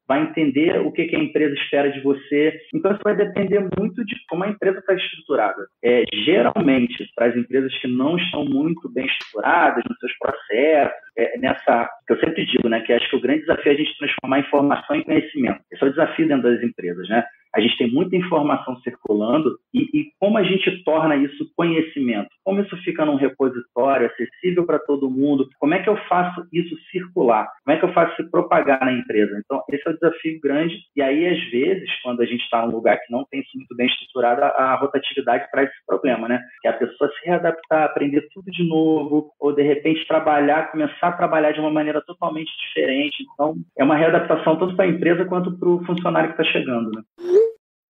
S5: vai entender o que, que a empresa espera de você. Então isso vai depender muito de como a empresa está estruturada. É, geralmente, para as empresas que não estão muito bem estruturadas nos seus processos, é, nessa, que eu sempre digo, né, que acho que o grande desafio é a gente transformar informação em conhecimento. Esse é o desafio dentro das empresas, né? A gente tem muita informação circulando e, e, como a gente torna isso conhecimento? Como isso fica num repositório acessível para todo mundo? Como é que eu faço isso circular? Como é que eu faço se propagar na empresa? Então, esse é o desafio grande. E aí, às vezes, quando a gente está num lugar que não tem isso muito bem estruturado, a, a rotatividade traz esse problema, né? Que é a pessoa se readaptar, aprender tudo de novo, ou de repente trabalhar, começar a trabalhar de uma maneira totalmente diferente. Então, é uma readaptação tanto para a empresa quanto para o funcionário que está chegando, né?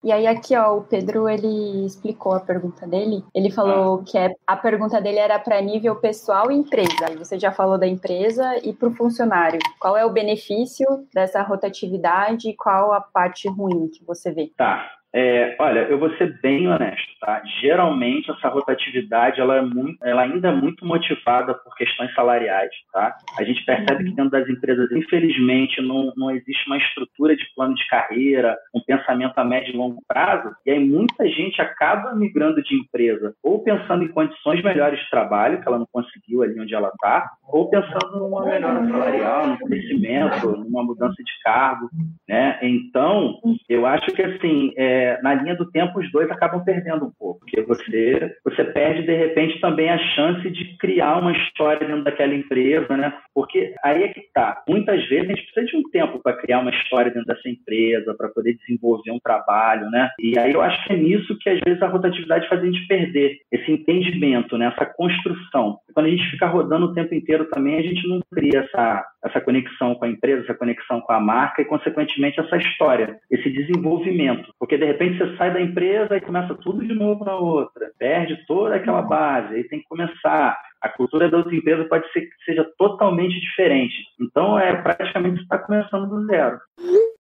S2: E aí aqui, ó, o Pedro, ele explicou a pergunta dele. Ele falou ah. que é, a pergunta dele era para nível pessoal e empresa. Aí você já falou da empresa e para o funcionário. Qual é o benefício dessa rotatividade e qual a parte ruim que você vê?
S5: Tá. É, olha, eu vou ser bem honesto, tá? Geralmente essa rotatividade ela, é muito, ela ainda é muito motivada por questões salariais, tá? A gente percebe que dentro das empresas, infelizmente, não, não existe uma estrutura de plano de carreira, um pensamento a médio e longo prazo, e aí muita gente acaba migrando de empresa ou pensando em condições melhores de trabalho, que ela não conseguiu ali onde ela está, ou pensando numa melhora salarial, no crescimento, numa mudança de cargo, né? Então, eu acho que assim, é, na linha do tempo, os dois acabam perdendo um pouco, porque você, você perde, de repente, também a chance de criar uma história dentro daquela empresa, né? Porque aí é que tá. Muitas vezes a gente precisa de um tempo para criar uma história dentro dessa empresa, para poder desenvolver um trabalho, né? E aí eu acho que é nisso que, às vezes, a rotatividade faz a gente perder esse entendimento, né? essa construção. Quando a gente fica rodando o tempo inteiro também, a gente não cria essa, essa conexão com a empresa, essa conexão com a marca e, consequentemente, essa história, esse desenvolvimento. Porque, de repente, você sai da empresa e começa tudo de novo na outra, perde toda aquela base, aí tem que começar. A cultura da outra empresa pode ser que seja totalmente diferente. Então, é praticamente está começando do zero.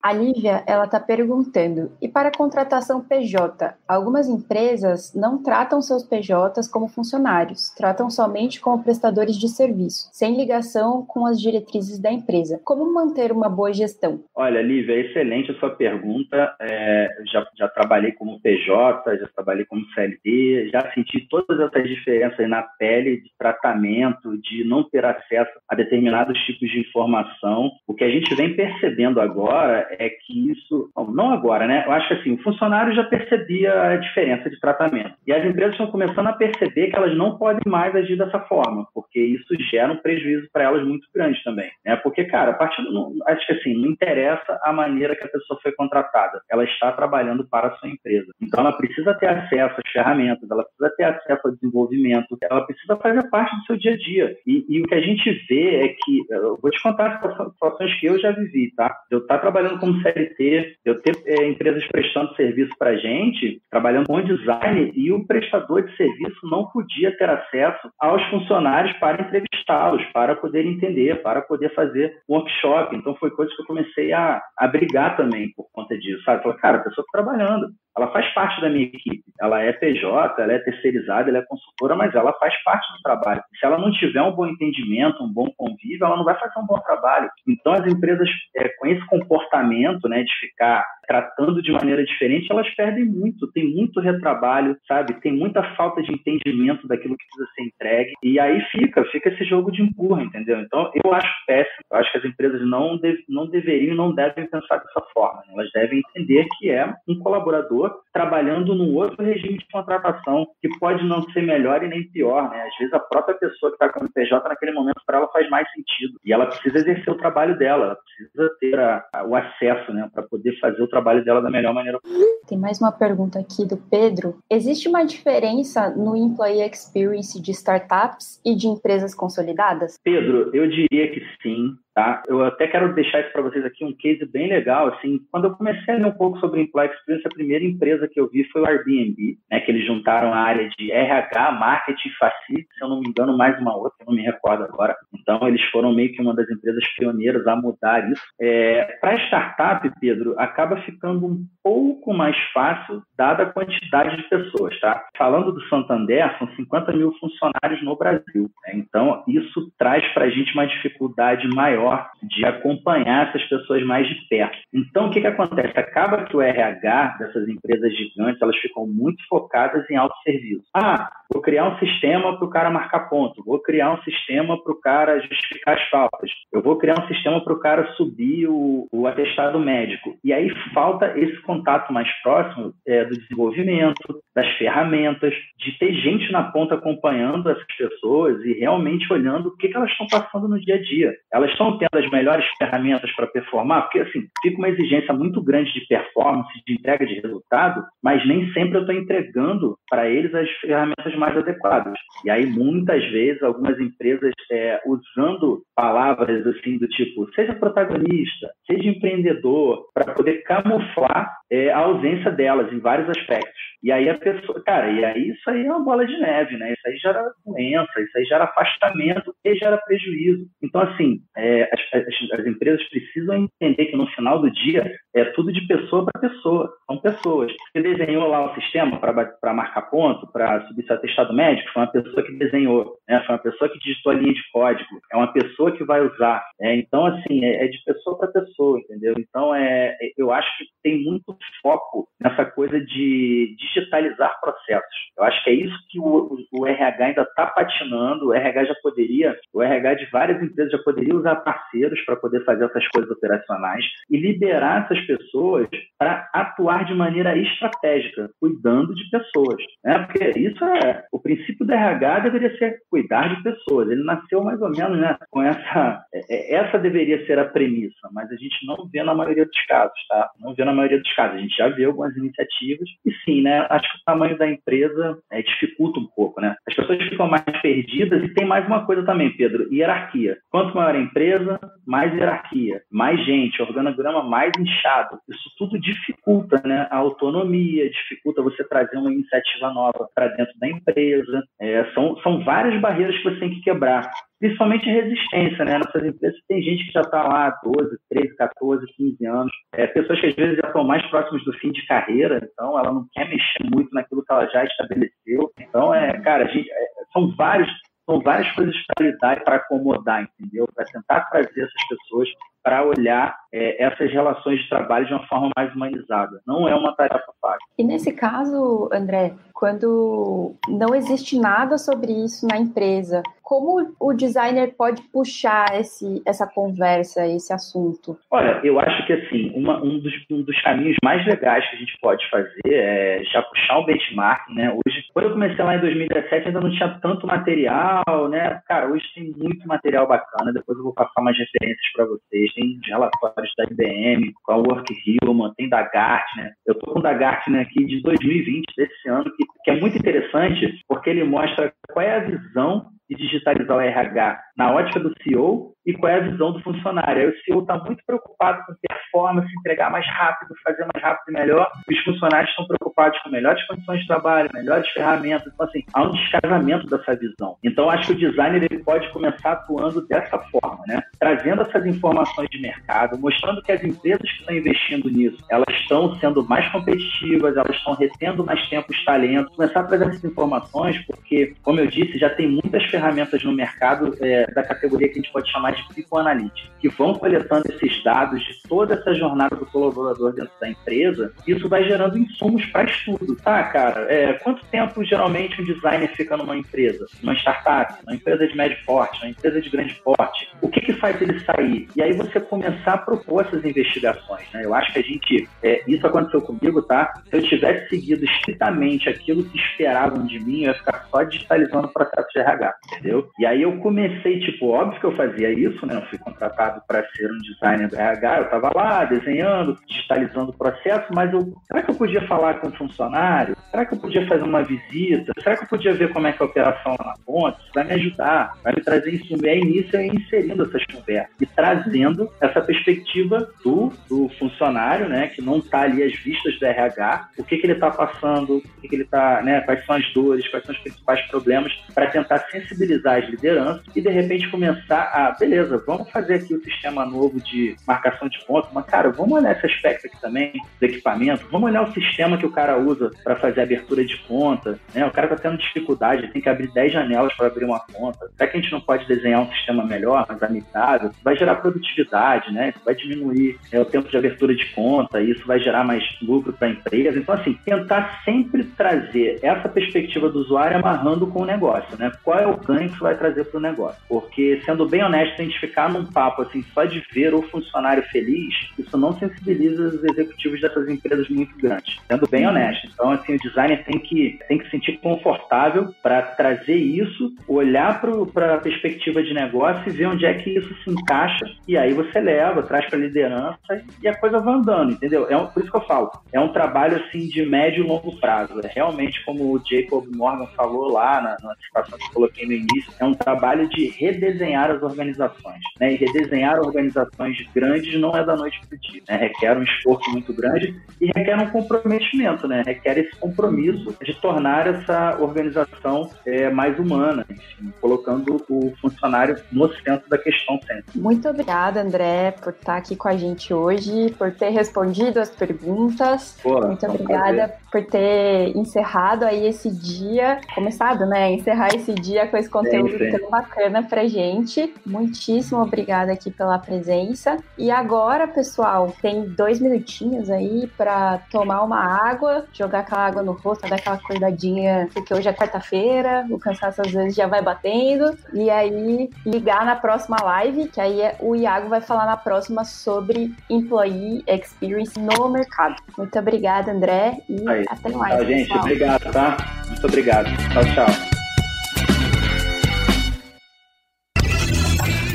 S2: A Lívia, ela está perguntando, e para a contratação PJ, algumas empresas não tratam seus PJs como funcionários, tratam somente como prestadores de serviço, sem ligação com as diretrizes da empresa. Como manter uma boa gestão?
S5: Olha, Lívia, excelente a sua pergunta. É, já, já trabalhei como PJ, já trabalhei como CLT, já senti todas essas diferenças na pele de tratamento, de não ter acesso a determinados tipos de informação. O que a gente vem percebendo agora é que isso, não agora, né? Eu acho que assim, o funcionário já percebia a diferença de tratamento. E as empresas estão começando a perceber que elas não podem mais agir dessa forma, porque isso gera um prejuízo para elas muito grande também. Né? Porque, cara, a partir do, acho que assim, não interessa a maneira que a pessoa foi contratada, ela está trabalhando para a sua empresa. Então ela precisa ter acesso às ferramentas, ela precisa ter acesso ao desenvolvimento, ela precisa fazer parte do seu dia a dia. E, e o que a gente vê é que, eu vou te contar as situações que eu já vivi, tá? Eu estar tá trabalhando como CLT, eu ter é, empresas prestando serviço para gente, trabalhando com design, e o prestador de serviço não podia ter acesso aos funcionários para entrevistá-los, para poder entender, para poder fazer workshop. Então, foi coisa que eu comecei a, a brigar também por conta disso, sabe? Falei, cara, a pessoa está trabalhando, ela faz parte da minha equipe. Ela é PJ, ela é terceirizada, ela é consultora, mas ela faz parte do trabalho. Se ela não tiver um bom entendimento, um bom convívio, ela não vai fazer um bom trabalho. Então, as empresas é, com esse comportamento, né, de ficar tratando de maneira diferente, elas perdem muito, tem muito retrabalho, sabe? Tem muita falta de entendimento daquilo que precisa ser entregue. E aí fica, fica esse jogo de empurra, entendeu? Então, eu acho péssimo. Eu acho que as empresas não, não deveriam, não devem pensar dessa forma. Né? Elas devem entender que é um colaborador trabalhando num outro regime de contratação que pode não ser melhor e nem pior, né? Às vezes a própria pessoa que está com o PJ naquele momento para ela faz mais sentido e ela precisa exercer o trabalho dela, ela precisa ter a, a, o acesso, né, para poder fazer o trabalho dela da melhor maneira possível.
S2: Tem mais uma pergunta aqui do Pedro. Existe uma diferença no employee experience de startups e de empresas consolidadas?
S5: Pedro, eu diria que sim. Tá? Eu até quero deixar isso para vocês aqui um case bem legal. Assim, quando eu comecei a ler um pouco sobre Employee Experience, a primeira empresa que eu vi foi o Airbnb, né, que eles juntaram a área de RH, marketing, facility, se eu não me engano, mais uma outra, eu não me recordo agora. Então, eles foram meio que uma das empresas pioneiras a mudar isso. É, para startup, Pedro, acaba ficando um pouco mais fácil, dada a quantidade de pessoas. Tá? Falando do Santander, são 50 mil funcionários no Brasil. Né? Então, isso traz para a gente uma dificuldade maior maior de acompanhar essas pessoas mais de perto. Então, o que, que acontece? Acaba que o RH dessas empresas gigantes, elas ficam muito focadas em autosserviço. Ah, vou criar um sistema para o cara marcar ponto, vou criar um sistema para o cara justificar as faltas, eu vou criar um sistema para o cara subir o, o, atestado médico. E aí falta esse contato mais próximo é, do desenvolvimento, das ferramentas, de ter gente na ponta acompanhando essas pessoas e realmente olhando o que, que elas estão passando no dia a dia. Elas estão tendo as melhores ferramentas para performar, porque assim, fica uma exigência muito grande de performance, de entrega de resultado, mas nem sempre eu estou entregando para eles as ferramentas mais adequadas. E aí, muitas vezes, algumas empresas é, usando palavras assim do tipo, seja protagonista, seja empreendedor, para poder camuflar é, a ausência delas em vários aspectos. E aí a pessoa, cara, e aí isso aí é uma bola de neve, né? Isso aí gera doença, isso aí gera afastamento e gera prejuízo. Então, assim, é, as, as, as, empresas precisam entender que no final do dia é tudo de pessoa para pessoa. São pessoas. Você desenhou lá o sistema para marcar ponto, para subir seu atestado médico, foi uma pessoa que desenhou, né? Foi uma pessoa que digitou a linha de código, é uma pessoa que vai usar. Né? Então, assim, é, é de pessoa para pessoa, entendeu? Então, é, eu acho que tem muito foco nessa coisa de digitalizar processos. Eu acho que é isso que o, o RH ainda está patinando. O RH já poderia, o RH de várias empresas já poderia usar parceiros para poder fazer essas coisas operacionais e liberar essas pessoas para atuar de maneira estratégica, cuidando de pessoas. Né? Porque isso é o princípio do RH deveria ser cuidar de pessoas. Ele nasceu mais ou menos né, com essa. É, é, essa deveria ser a premissa, mas a gente não vê na maioria dos casos, tá? Não vê na maioria dos casos. A gente já vê algumas iniciativas e sim, né? Acho que o tamanho da empresa é, dificulta um pouco, né? As pessoas ficam mais perdidas e tem mais uma coisa também, Pedro, hierarquia. Quanto maior a empresa, mais hierarquia, mais gente, organograma mais inchado. Isso tudo dificulta, né? A autonomia, dificulta você trazer uma iniciativa nova para dentro da empresa. É, são, são várias barreiras que você tem que quebrar principalmente resistência, né? Nossas empresas tem gente que já está lá há 12, 13, 14, 15 anos, é, pessoas que às vezes já estão mais próximas do fim de carreira, então ela não quer mexer muito naquilo que ela já estabeleceu. Então, é, cara, gente, é, são vários são várias coisas para lidar e para acomodar, entendeu? Para tentar trazer essas pessoas para olhar é, essas relações de trabalho de uma forma mais humanizada. Não é uma tarefa fácil.
S2: E nesse caso, André, quando não existe nada sobre isso na empresa, como o designer pode puxar esse, essa conversa, esse assunto?
S5: Olha, eu acho que assim, uma, um, dos, um, dos, caminhos mais legais que a gente pode fazer é já puxar um benchmark, né? Hoje, quando eu comecei lá em 2017, ainda não tinha tanto material, né? Cara, hoje tem muito material bacana, depois eu vou passar umas referências para vocês tem relatórios da IBM, com a Work Human, tem da Gartner. Eu estou com o da Gartner aqui de 2020, desse ano, que, que é muito interessante, porque ele mostra qual é a visão de digitalizar o RH na ótica do CEO e qual é a visão do funcionário. Aí o CEO está muito preocupado com performance, entregar mais rápido, fazer mais rápido e melhor. Os funcionários estão preocupados com melhores condições de trabalho, melhores ferramentas. Então, assim, há um descasamento dessa visão. Então, acho que o designer ele pode começar atuando dessa forma, né? Trazendo essas informações de mercado, mostrando que as empresas que estão investindo nisso, elas estão sendo mais competitivas, elas estão retendo mais tempo os talentos. Começar a trazer essas informações, porque, como eu disse, já tem muitas ferramentas no mercado é, da categoria que a gente pode chamar de psicoanalítica, que vão coletando esses dados de toda essa jornada do colaborador dentro da empresa, isso vai gerando insumos para estudo. Tá, cara, é, quanto tempo geralmente um designer fica numa empresa? Uma startup, uma empresa de médio porte, uma empresa de grande porte? O que, que faz ele sair? E aí você começar a propor essas investigações. Né? Eu acho que a gente. É, isso aconteceu comigo, tá? Se eu tivesse seguido estritamente aquilo que esperavam de mim, eu ia ficar só digitalizando o processo de RH, entendeu? E aí eu comecei, tipo, óbvio que eu fazia isso, né? Eu fui contratado para ser um designer do RH, eu estava lá desenhando, digitalizando o processo, mas eu, será que eu podia falar com o funcionário? Será que eu podia fazer uma visita? Será que eu podia ver como é que é a operação lá na ponta? Isso vai me ajudar, vai me trazer isso. E aí nisso eu inserindo essas conversas e trazendo essa perspectiva do, do funcionário, né? Que não está ali às vistas do RH, o que, que ele está passando, o que, que ele está, né? Quais são as dores, quais são os principais problemas, para tentar sensibilizar as lideranças e de repente começar a beleza, vamos fazer aqui o sistema novo de marcação de pontos, mas, cara, vamos olhar esse aspecto aqui também do equipamento, vamos olhar o sistema que o cara usa para fazer abertura de conta, né? O cara tá tendo dificuldade, tem que abrir 10 janelas para abrir uma conta. Será que a gente não pode desenhar um sistema melhor, mais amigável? Vai gerar produtividade, né? Isso vai diminuir é, o tempo de abertura de conta, isso vai gerar mais lucro para a empresa. Então, assim, tentar sempre trazer essa perspectiva do usuário amarrando com o negócio, né? Qual é o ganho que vai trazer para o negócio? Porque, sendo bem honesto, a gente ficar num papo assim, só de ver o funcionário feliz, isso não sensibiliza os executivos dessas empresas muito grandes. Sendo bem honesto. Então, assim, o designer tem que, tem que se sentir confortável para trazer isso, olhar para a perspectiva de negócio e ver onde é que isso se encaixa. E aí você leva, traz para a liderança e a coisa vai andando, entendeu? É um, por isso que eu falo, é um trabalho assim de médio e longo prazo. É realmente, como o Jacob Morgan falou lá na, na que eu coloquei no início, é um trabalho de redesenhar as organizações. Né? E redesenhar organizações grandes não é da noite para o dia. Né? Requer um esforço muito grande e requer um comprometimento, né? requer esse compromisso de tornar essa organização é, mais humana, enfim, colocando o funcionário no centro da questão sempre.
S2: Muito obrigada, André, por estar aqui com a gente hoje, por ter respondido as perguntas. Pô, Muito obrigada por ter encerrado aí esse dia, começado, né? Encerrar esse dia com esse conteúdo sim, sim. tão bacana pra gente. Muitíssimo obrigada aqui pela presença. E agora, pessoal, tem dois minutinhos aí para tomar uma água, jogar aquela água no rosto, dar aquela acordadinha, porque hoje é quarta-feira, o cansaço às vezes já vai batendo. E aí, ligar na próxima live, que aí é, o Iago vai falar na próxima sobre Employee Experience no mercado. Muito obrigada, André, e aí. até mais.
S5: Tchau, gente. Obrigado, tá? Muito obrigado. Tchau, tchau.